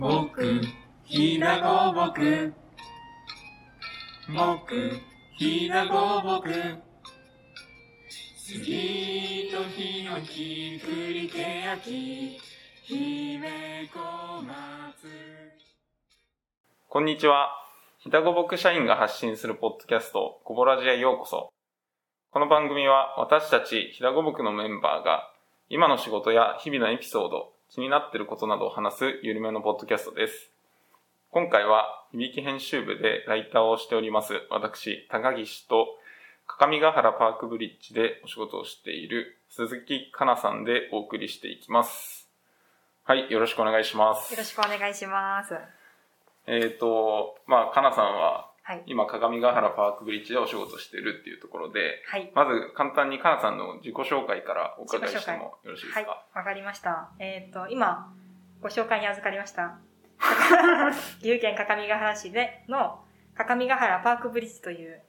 僕、ひなごぼく。僕、ひなごぼく。杉とヒノキ、栗けやき、姫小松。こんにちは。ひだごぼく社員が発信するポッドキャスト、こぼらじへようこそ。この番組は私たちひだごぼくのメンバーが、今の仕事や日々のエピソード、気になっていることなどを話すゆるめのポッドキャストです。今回は、響き編集部でライターをしております、私、高岸と、各務原パークブリッジでお仕事をしている鈴木かなさんでお送りしていきます。はい、よろしくお願いしますよ。ろしくお願いします。えっ、と、まあ、かなさんは、はい。今、鏡ヶ原パークブリッジでお仕事してるっていうところで、はい。まず簡単にかなさんの自己紹介からお伺いしてもよろしいですはい。か。わかりました。えっ、と、今、ご紹介に預かりました。岐阜県各務原市での、各務原パークブリッジという、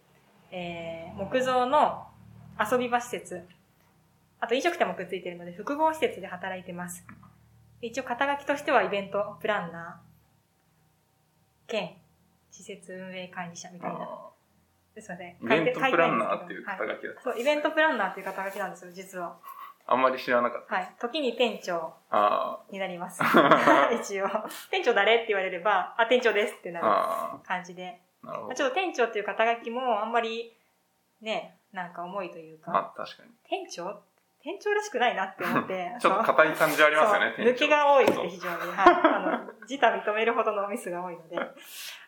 えー、木造の遊び場施設、あと飲食店もくっついているので、複合施設で働いてます。一応、肩書きとしてはイベントプランナー、兼、施設運営管理者みたいな。あすいません。ーイベントプランナーっていう肩書きだった。そう、イベントプランナーっていう肩書きなんですよ、実は。あんまり知らなかった。はい。時に店長あになります。一応。店長誰って言われれば、あ、店長ですってなあ、るあ感じで。あ、なるほど。まあちょっと店長っていう肩書きもあんまり、ね、なんか重いというか、まあ、確かに。店長店長らしくないなって思って。ちょっと硬い感じありますよね、抜けが多いって非常に。はい。あの、自他認めるほどのミスが多いので、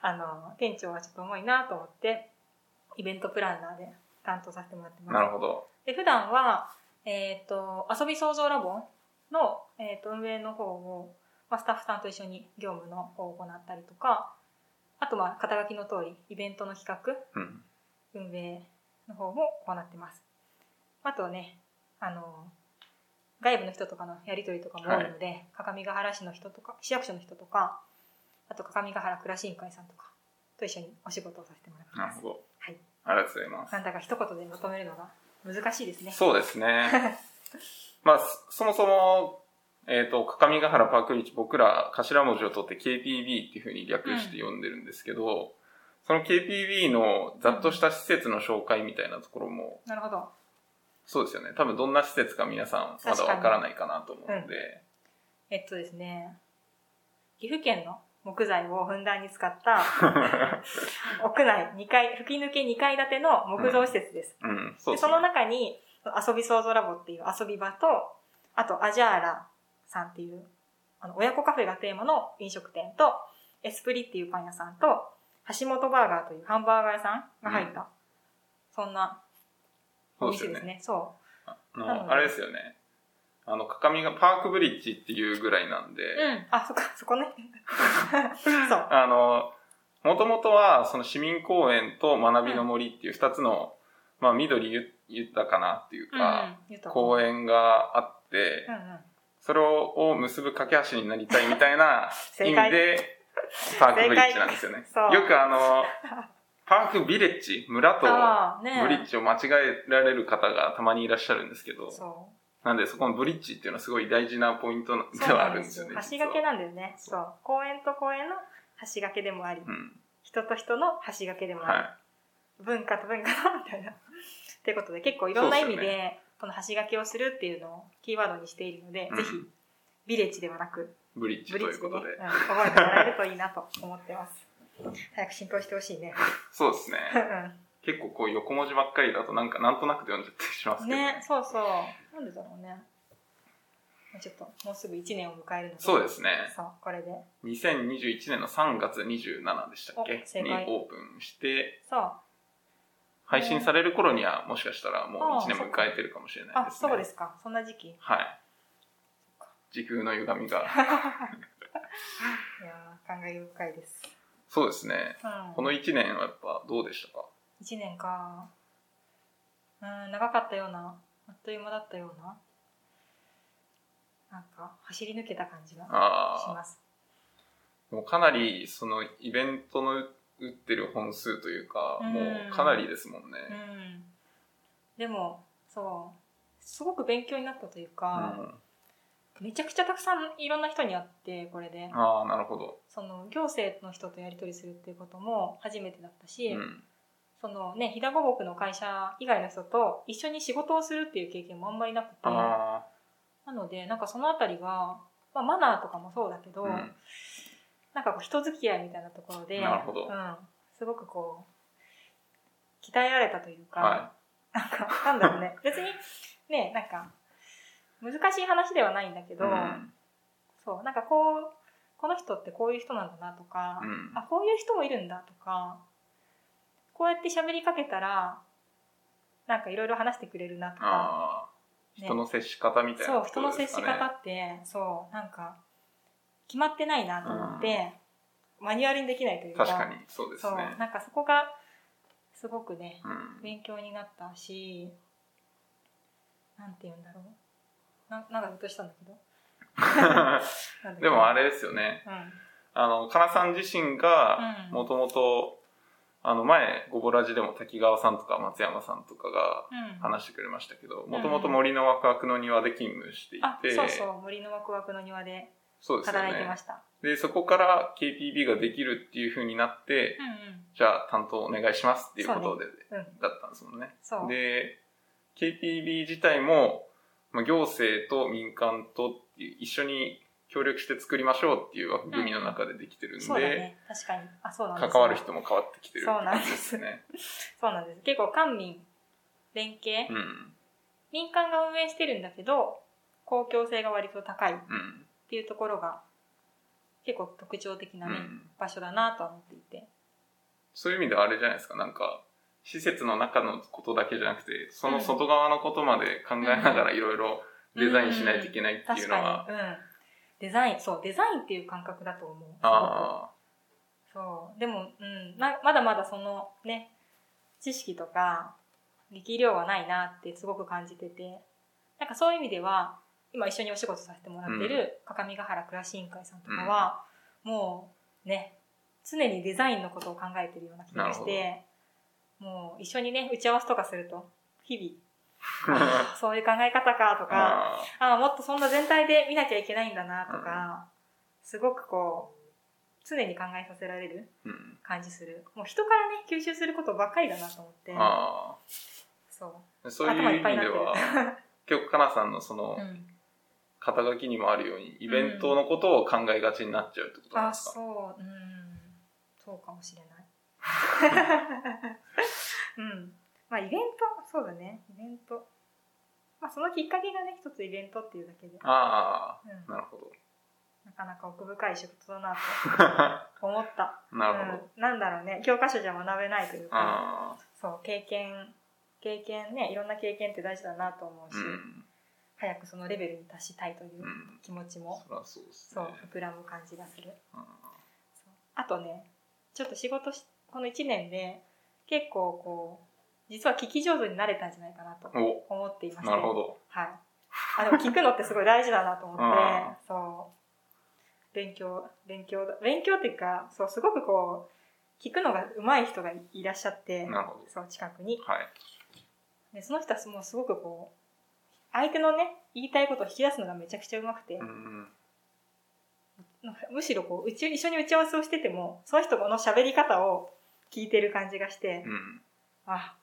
あの、店長はちょっと重いなと思って、イベントプランナーで担当させてもらってます。なるほど。で、普段は、えっ、と、遊び創造ラボの、えっ、と、運営の方を、まあ、スタッフさんと一緒に業務の方を行ったりとか、あと、まあ、肩書きの通り、イベントの企画、うん。運営の方も行ってます。あとね、あの、外部の人とかのやりとりとかも多いので、各務原市の人とか、市役所の人とか、あと、各務原暮らし委員会さんとか、と一緒にお仕事をさせてもらってます。なるほど。はい。ありがとうございます。なんだか一言でまとめるのが難しいですね。そうですね。まあ、そそもそも、えっ、と、各務原パークリッジ、僕ら頭文字を取って KPB っていうふうに略して呼んでるんですけど、その KPB のざっとした施設の紹介みたいなところも、なるほど。そうですよね。多分どんな施設か皆さんまだわからないかなと思うので、えっとですね、岐阜県の木材をふんだんに使った 屋内2階、吹き抜け2階建ての木造施設です。うん、そうでそのですね。中に遊び創造ラボっていう遊び場と、あとアジャーラさんっていうあの親子カフェがテーマの飲食店と、エスプリっていうパン屋さんと、橋本バーガーというハンバーガー屋さんが入った、そんなお店ですね。そうあなのでの、あれですよね。あの、各務がパークブリッジっていうぐらいなんで、うん。あ、そっか、そこね。そう。あの、もともとは、その市民公園と学びの森っていう二つの、まあ、緑ゆ豊かなっていうか、うんうん公園があって、うんうん。それを結ぶ架け橋になりたいみたいな意味で、パークブリッジなんですよね。そうよくあの、パークビレッジ、村とブリッジを間違えられる方がたまにいらっしゃるんですけど、そなんでそこのブリッジっていうのはすごい大事なポイントう。ではあるんですよね。橋掛けなんだよね。そう。公園と公園の橋掛けでもあり、うん。人と人の橋掛けでもあり、は文化と文化のみたいな。っていうことで結構いろんな意味でこの橋掛けをするっていうのをキーワードにしているので、うんぜひ、ビレッジではなく、い。ブリッジということで。うん覚えてもらえるといいなと思ってます。早く浸透してほしいね。そうですね。うん結構こう横文字ばっかりだとなんかなんとなくで読んじゃったりしますけどね。ね、そうそう。なんでだろうね。ちょっと、もうすぐ1年を迎えるので。そうですね。そう、これで。2021年の3月27でしたっけ？にオープンして、そう。配信される頃にはもしかしたらもうああ1年迎えてるかもしれないあ、ですね。そうですか。そんな時期。いはい。時空の歪みが。やー、感慨深いです。そうですね。うん。この1年はやっぱどうでしたか？1年か。うん、長かったような、あっという間だったような。なんか、走り抜けた感じがしあます。あ。もうかなりそのイベントの打ってる本数というか、うんもうかなりですもんね。うん。でも、そう、すごく勉強になったといううか、ん。めちゃくちゃたくさんいろんな人に会ってこれで。ああ、なるほど。その行政の人とやり取りするっていうことも初めてだったし、うん。そのね飛騨五木の会社以外の人と一緒に仕事をするっていう経験もあんまりなくて。あなのでなんかそのあたりが、まあ、マナーとかもそうだけど、あ、うん。なんかこう人付き合いみたいなところでなるほど。うん、すごくこう鍛えられたというか、はなんかなんだろうね。別にねなんか難しい話ではないんだけど、うん。そうなんかこうこの人ってこういう人なんだなとか、うんあこういう人もいるんだとかこうやって喋りかけたらなんかいろいろ話してくれるなとか、ね人の接し方みたいなそうと人の接し。方ってそうなんか決まってないなと思って、マニュアルにできないというか確かに、そうですそうね。なんかそこがすごくねうん。勉強になったしなんて言うんだろうななんかずっとしたんだけど。でもあれですよね。うん。あの、かなさん自身が、うん。もともと、あの、前、ゴボラジでも滝川さんとか松山さんとかがうん。話してくれましたけど、もともと森のワクワクの庭で勤務していあて、そうそう森のワクワクの庭で働いてま。した、で、そこから KPB ができるっていう風になって、うんじゃあ担当お願いしますっていうことで、うんうん。だったんですもんね。で、KPB 自体も、まあ、行政と民間と一緒に協力して作りましょうっていう枠組みの中でできてるんで、そうだね。確かに。あそうなんですよ関わる人も変わってきてるってそうなんですね。そうなんです。結構官民連携、うん。民間が運営してるんだけど公共性が割と高いっうん。ていうところが結構特徴的なね、うん。場所だなとは思っていて。そういう意味ではあれじゃないですか、なんか、施設の中のことだけじゃなくて、その外側のことまで考えながらいろいろデザインしないといけないっていうのは、に、うん、デザインそうデザインっていう感覚だと思う。すごく。あそう。でも、うん、ままだまだそのね知識とか力量はないなってすごく感じてて。なんかそういう意味では今一緒にお仕事させてもらってる各務原暮らし委員会さんとかは、もうね常にデザインのことを考えてるような気がしてもう一緒にね打ち合わせとかすると日々。あ。そういう考え方かとかあああもっとそんな全体で見なきゃいけないんだなとか、すごくこう常に考えさせられる感じする。もう人からね吸収することばっかりだなと思って。あそう。ーそういう意味では、今日かなさんのそのう、ん、肩書きにもあるように、イベントのことを考えがちになっちゃうってことですか、そう。うん。そうかもしれない イベント？そうだね。イベント。まあそのきっかけがね一つイベントっていうだけで、あうん。あ、なるほど。なかなか奥深い仕事だなと 思った。なるほど。うん、なんだろうね。教科書じゃ学べないというかあそう経験経験ねいろんな経験って大事だなと思うあ、し、うん。早くそのレベルに達したいといううん。気持ちも、そりゃそうですそうね。膨らむ感じがする。あそう。あとねちょっと仕事しこの1年で結構こう実は聞き上手になれたんじゃないかなと思っていましてなるほど。はいあでも聞くのってすごい大事だなと思ってあ そう勉強勉強だ勉強っていうかそうすごくこう聞くのが上手い人がいらっしゃってなるほど。そう近くにはい。でその人はもうすごくこう相手のね言いたいことを引き出すのがめちゃくちゃ上手くて、うん。むしろこううち一緒に打ち合わせをしててもその人の喋り方を聞いてる感じがして、うん。あ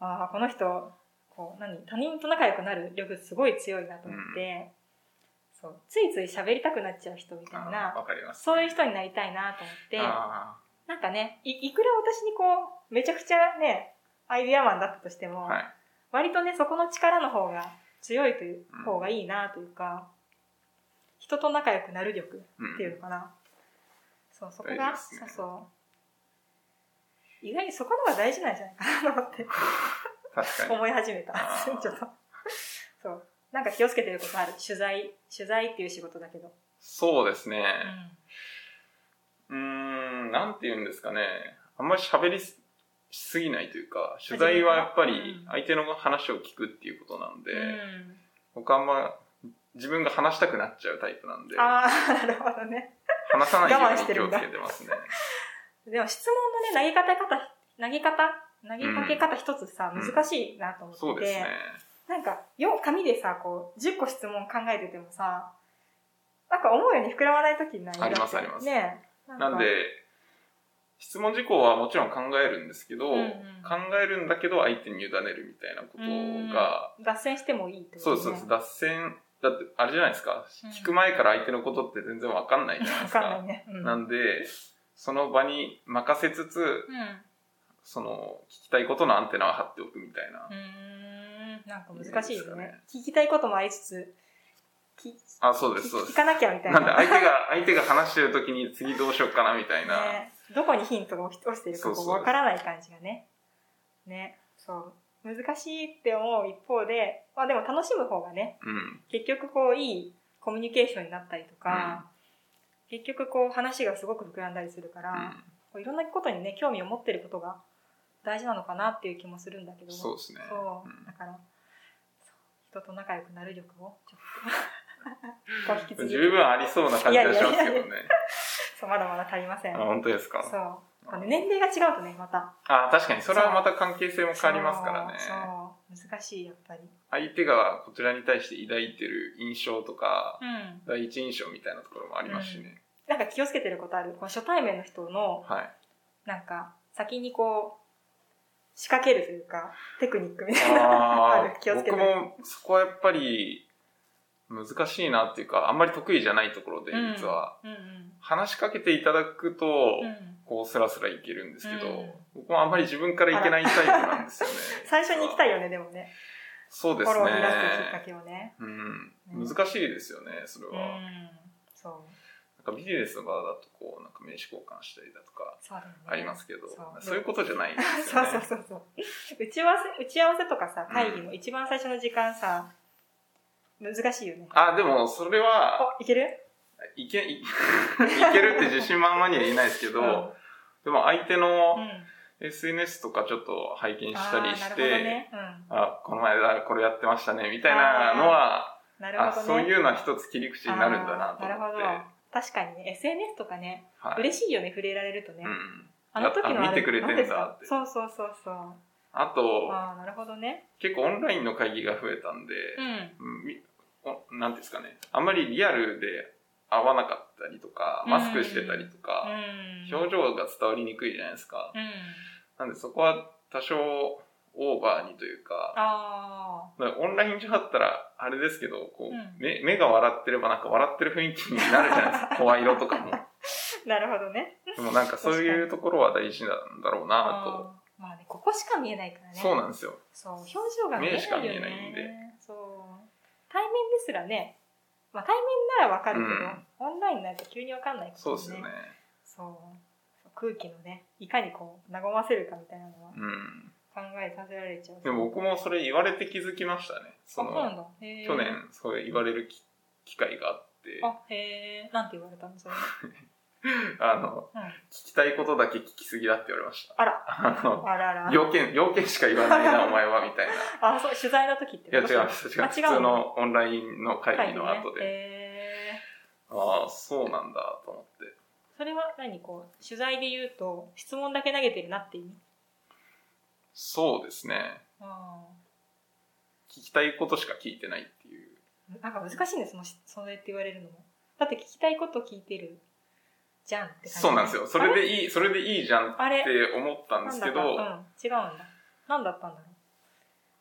あこの人こう何？他人と仲良くなる力すごい強いなと思って、そうついつい喋りたくなっちゃう人みたいな。そういう人になりたいなと思ってあなんかねいいくら私にこうめちゃくちゃねアイデアマンだったとしても、あ、はい。割とねそこの力の方が強いという方がいいなというか、人と仲良くなる力うんっていうのかな、そうそこ大が、ね。そうそう意外にそこの方が大事なんじゃないかなと思って。確かに。思い始めた。ちょっと。そう。なんか気をつけてることある。取材取材っていう仕事だけど、そうですね。うん。うーん、なんて言うんですかね。あんまり喋りすぎないというか、取材はやっぱりうん。相手の話を聞くっていうことなんで、うん。僕あんま自分が話したくなっちゃうタイプなんで、ああなるほどね。話さないように気をつけてますね。でも質問のね投げ方方投げ方投げかけ方一つさ、うん難しいなと思ってて、そうですね。なんか、よ、紙でさ、こう、10個質問考えててもさ、なんか思うように膨らまないときない？ありますありますねえなんで、質問事項はもちろん考えるんですけど、うんうん考えるんだけど相手に委ねるみたいなことが、うん脱線してもいいってことね。そうですそうです。脱線、だってあれじゃないですか、うん聞く前から相手のことって全然わかんないじゃないわですか。かんないね。うん。なんで、その場に任せつつ、うん。その、聞きたいことのアンテナを張っておくみたいな。うーん。なんか難しいですかね。聞きたいこともありつつ、きあ、そうです、そうです。聞かなきゃみたいな。なんで相手が、相手が話してる時に次どうしようかなみたいな。ね、どこにヒントが落ちてるかわからない感じがね。ね。そう。難しいって思う一方で、まあでも楽しむ方がね、うん。結局こういいコミュニケーションになったりとか、結局こう話がすごく膨らんだりするから、うんこういろんなことにね、興味を持ってることが大事なのかなっていう気もするんだけど。そうですね。そううんだから、人と仲良くなる力をちょっと 十分ありそうな感じがしますけどね。そうまだまだ足りません。あ本当ですか？そう。年齢が違うとね、また。あ確かに、それはまた関係性も変わりますからね。そう。難しい、やっぱり。相手がこちらに対して抱いてる印象とか、うん。第一印象みたいなところもありますしね。なんか気をつけてることあるこの初対面の人の、はい。なんか、先にこう、仕掛けるというか、テクニックみたいな。あ ある気をつけて僕もそこはやっぱり難しいなっていうか、あんまり得意じゃないところで、うん実は。うんうん。話しかけていただくと、うんこうスラスラいけるんですけど、うん僕もあんまり自分からいけないタイプなんですよね。最初に行きたい。いよね、でもね。そうです心を乱すきっかね。けをね。うん。ね難しいですよね、それうは。ん。そう。なんかビジネスの場だと、こう、なんか名刺交換したりだとか。ありますけど、そういうことじゃないですよね。そうそうそう。打ち合わせ、打ち合わせとかさ、会議の一番最初の時間さ、難しいよね。あ、でも、それは、お、いける？いけ、い いけるって自信満々には言えないですけど、うんでも相手のうん SNS とかちょっと拝見したりして、ね。うん。あ、この前だ、これやってましたね、みたいなのは、ね。そういうのは一つ切り口になるんだなとあーなるほど思って。。確かにね、SNS とかね、はい。嬉しいよね、触れられるとね。うん。あの時の見てくれてんだってそうそうそうそう。あと、ああ、なるほどね。結構オンラインの会議が増えたんで、うん。なんていうんですかね、あんまりリアルで会わなかったりとか、マスクしてたりとうか、ん。表情が伝わりにくいじゃないですか。うん。なんでそこは多少オーバーにというか、オンライン上だったら、あれですけど、こう、うん目目が笑ってればなんか笑ってる雰囲気になるじゃないですか。声色とかも。あ、なるほどね。でもなんかそういうところは大事なんだろうなと。まあね、ここしか見えないからね。そうなんですよ。そう、表情が見えないよね。目しか見えないんでそう。対面ですらね、まあ対面ならわかるけど、うんオンラインになると急にわかんないことそうですよね。そう。空気のね、いかにこう、和ませるかみたいなのはうん。考えさせられちゃう。でも僕もそれ言われて気づきましたね。あ、そそうなんの、去。年そう言われるき機会があって、あ、へえ。なんて言われたのそれ。あの、うん。聞きたいことだけ聞きすぎだって言われました。あら。あの、あらら。要件、要件しか言わないな、お前は、みたいな。あ、そう、取材の時っていや、違います、違う普通のオンラインの会議の後で。ねへーああ、そうなんだ、と思って。それは何？こう、取材で言うと、質問だけ投げてるなっていう意味？そうですね。あ聞きたいことしか聞いてないっていう。あ。なんか難しいんです、その、それって言われるのも。だって聞きたいこと聞いてるじゃんって感じ。そうなんですよ。それでいい、それでいいじゃんっあれて思ったんですけど、うん、違うんだ。なんだったんだろう。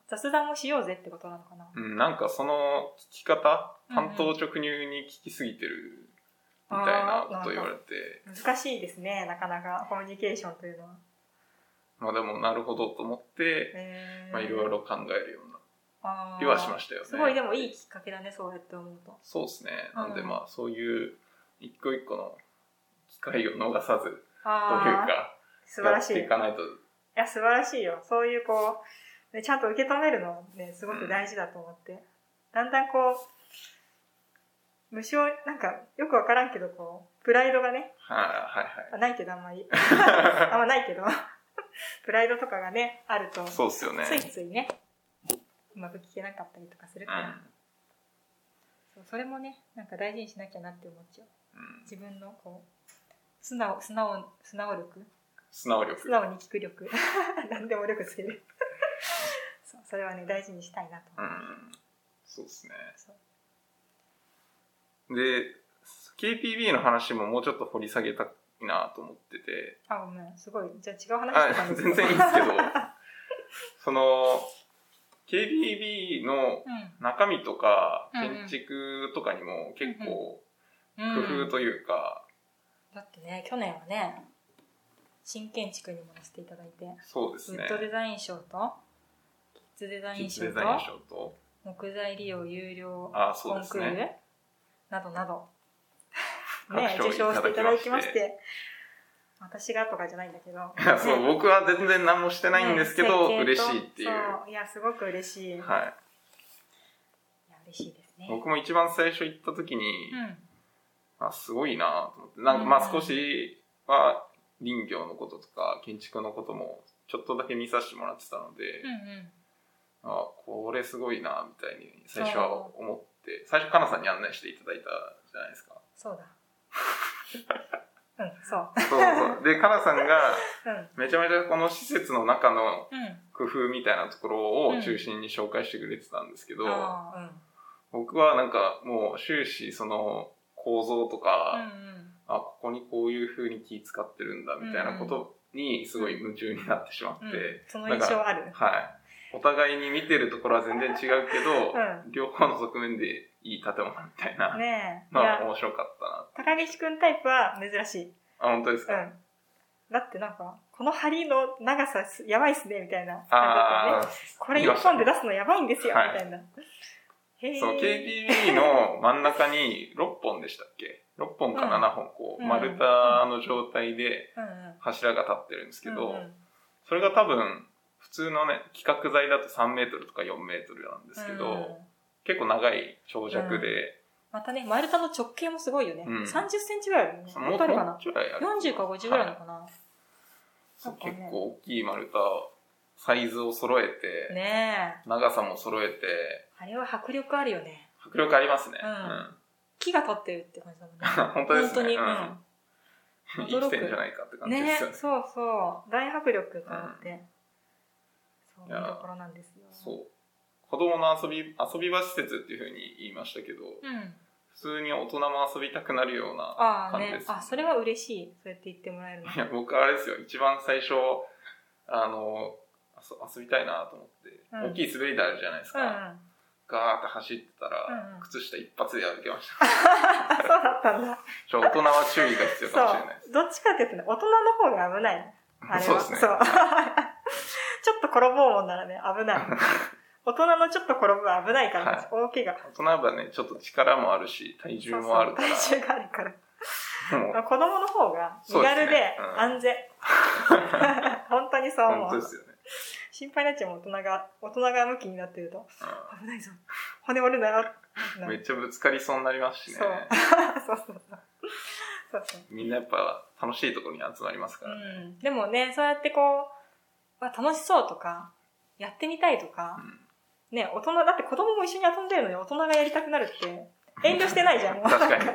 雑談もしようぜってことなのかな。うん、なんかその聞き方、単刀直入に聞きすぎてるみたいなこと言われて、難しいですね、なかなかコミュニケーションというのは。まあでもなるほどと思って、まあいろいろ考えるようなあー気はしましたよね。すごいでもいいきっかけだね、そうやって思うと。そうですね。なんでうんまあそういう一個一個の機会を逃さずというか、素晴らしい。いやっていかないと、や、素晴らしいよ。そういうこう、ね、ちゃんと受け止めるのね、すごく大事だと思って。だんだんこう、無償、なんか、よくわからんけど、こう、プライドがね、はいはいあないけどあんまり。あんまないけど、プライドとかがね、あると、はい。そうですよね。ついついね、うまく聞けなかったりとかするから、うんそうそれもね、なんか大事にしなきゃなって思っちゃう。うん自分のこう、素直、素直、素直力？素直力。素直に聞く力。何でも力つける。そうそれはね大事にしたいなと。うん。そうですね。で、KPB の話ももうちょっと掘り下げたいなと思ってて、あごめん。すごい。じゃあ違う話全然いいんですけど、その、KPB のうん。中身とか建築とかにも結構うん。工夫というか、だってね去年はね新建築にも載せていただいて、そうですねウッ。ドデザイン賞とキッズデザイン賞と木材利用有料あそうコンクール、ですね。などなどね受賞していただきましてて私がとかじゃないんだけどいやそう、ね僕は全然何もしてないんですけど、ね嬉しいっていう。いやすごく嬉しい、い、やはい。嬉しいですね僕も一番最初行った時に、うんあすごいなと思って。なんかまあうん少しは林業のこととか建築のこともちょっとだけ見させてもらってたので、うんうん。あこれすごいなみたいに最初は思って最初かなさんに案内していただいたじゃないですか。そうだ。うんそう。そうそう。でかなさんがうん。めちゃめちゃこの施設の中のうん。工夫みたいなところを中心に紹介してくれてたんですけど、あー僕はなんかもう終始その構造とか、うんうん。あここにこういう風に気使ってるんだみたいなことにすごい夢中になってしまって、うん。うん。その印象ある。はい。お互いに見てるところは全然違うけど、う両方の側面でいい建物みたいな。ねえ。いのはや面白かったな高岸くんタイプは珍しいあ本当ですか、うん。だってなんかこの針の長さすやばいっすねみたいな。感じだあったよねこれ一本で出すのやばいんですよ、はい。みたいな。へえそう KPB の真ん中に6本でしたっけ？6本かうん7本こう、うん。丸太の状態で柱が立ってるんですけど、それが多分普通のね規格材だと3メートルとか4メートルなんですけど、うん。結構長い長尺で、またね丸太の直径もすごいよね、うん。30センチぐらいあるよね。ももっとあるかな？もうちょいある40か50ぐらいのかな、結構大きい丸太サイズを揃えて、ねえ。長さも揃えてあれは迫力あるよね。迫力ありますね、うん。木が立ってるって感じだもんね。本当ですね。本当に、うん。うん。生きてんじゃないかって感じでねすよね。そうそう。大迫力と思って、そういうところなんですよ。そう。子供の遊び遊び場施設っていうふうに言いましたけど、うん。普通に大人も遊びたくなるようなああ感じです、ね。あそれは嬉しい。そうやって言ってもらえるの。いや僕あれですよ。一番最初あの遊遊びたいなと思って、うん。大きい滑り台あるじゃないですか、うんうん。ガーって走ってたら、うんうん。靴下一発で歩けました。あ そうだったんだ。大人は注意が必要そかもしれないです。う。どっちかっていうとね大人の方が危ない。あれは。そうですね。そう。ちょっと転ぼうもんならね危ない。大人のちょっと転ぶは危ないから、はい。大怪我大人はねちょっと力もあるし体重もあるから。そうそう体重があるから。子供の方が身そうですね。軽でうん。安全、本当にそう思う。本当ですよね、心配になっちゃうもん大人が大人が向きになってると。う危ないぞ。骨折るなよ。ん めっちゃぶつかりそうになりますしね。そう。そうそうそう。そうそう。みんなやっぱ楽しいところに集まりますからね、うん、でもねそうやってこうわ楽しそうとかやってみたいとか、ね大人だって子供も一緒に遊んでるのに大人がやりたくなるって遠慮してないじゃん。もう確かに。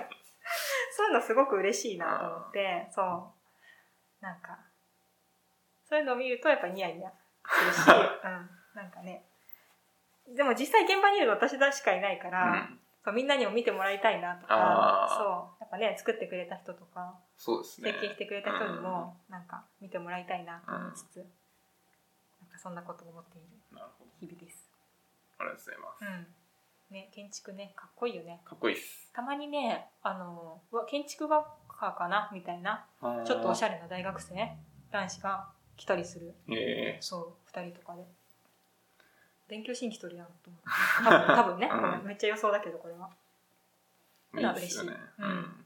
そういうのすごく嬉しいなと思って。そう。なんかそういうのを見るとやっぱニヤニヤ。するし、うん、なんかね。でも実際現場にいるの私しかいないから、うん。そうみんなにも見てもらいたいなとかそう。やっぱね作ってくれた人とかそうですね。設計してくれた人にもなんか見てもらいたいなと思いつつ、なんかそんなことを思っているなるほど。日々です。ありがとうございます、うん。ね、建築ね、かっこいいよね。かっこいいっす。たまにね、あの、うわ建築学科かなみたいな、ちょっとおしゃゃれな大学生、男子が来たりする。れえ。そう、二人とかで。勉強しに来とるやんと思って。多分、多分ね、うん。ごめっちゃ予想だけど、これは。えいいっすよね。うん。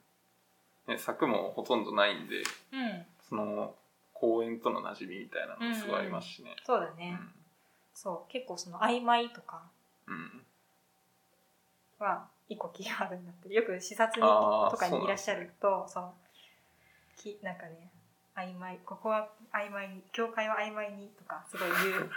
ね柵もほとんどないんでうん。その公園との馴染みみたいなのもすごいありますしね。そうだね。そう、結構その曖昧とかうん、うんは一個気があるんだって。よく視察にとかにいらっしゃるとそう。きなんかね曖昧ここは曖昧に教会は曖昧にとかすごい言う。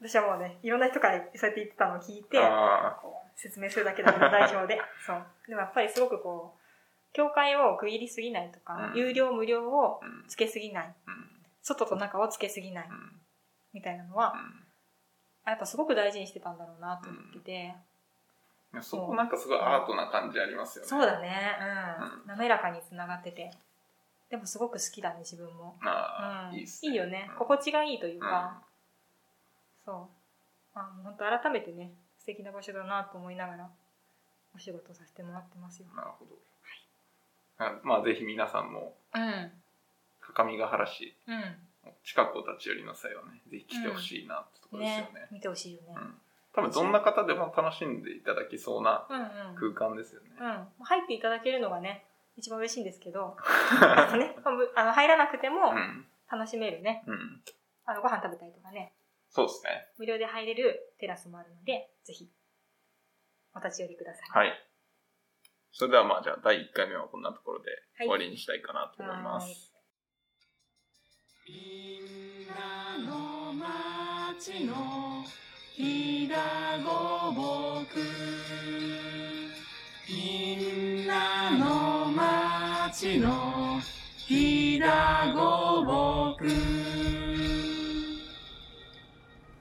私はもうねいろんな人からそうやって言ってたのを聞いてあこう説明するだけだけど代表で そう。でもやっぱりすごくこう教会を区切りすぎないとか、うん。有料無料をつけすぎない。うん。外と中をつけすぎない。うん。みたいなのはあやっぱすごく大事にしてたんだろうなと思ってて、そこなんかすごいアートな感じありますよね。そうだね。うん、う滑らかにつながっててでもすごく好きだね自分も、ああ、うん、いい。よね。うん。心地がいいというか、そう。あ本当改めてね素敵な場所だなと思いながらお仕事させてもらってますよ。なるほど。あまあぜひ皆さんも、うん。各務原市、うん。近くを立ち寄りの際はね、ぜひ来てほしいなってところですよね。ね見てほしいよね、うん。多分どんな方でも楽しんでいただけそうなうん、うん。空間ですよね。うん、入っていただけるのがね一番嬉しいんですけどあの ね、あの入らなくてもうん。楽しめるね、うん。あのご飯食べたりとかねそうですね。無料で入れるテラスもあるのでぜひお立ち寄りくださいはい。それではまあじゃあ第1回目はこんなところではい終わりにしたいかなと思います。みんなの町のひだごぼくの町のひだごぼく。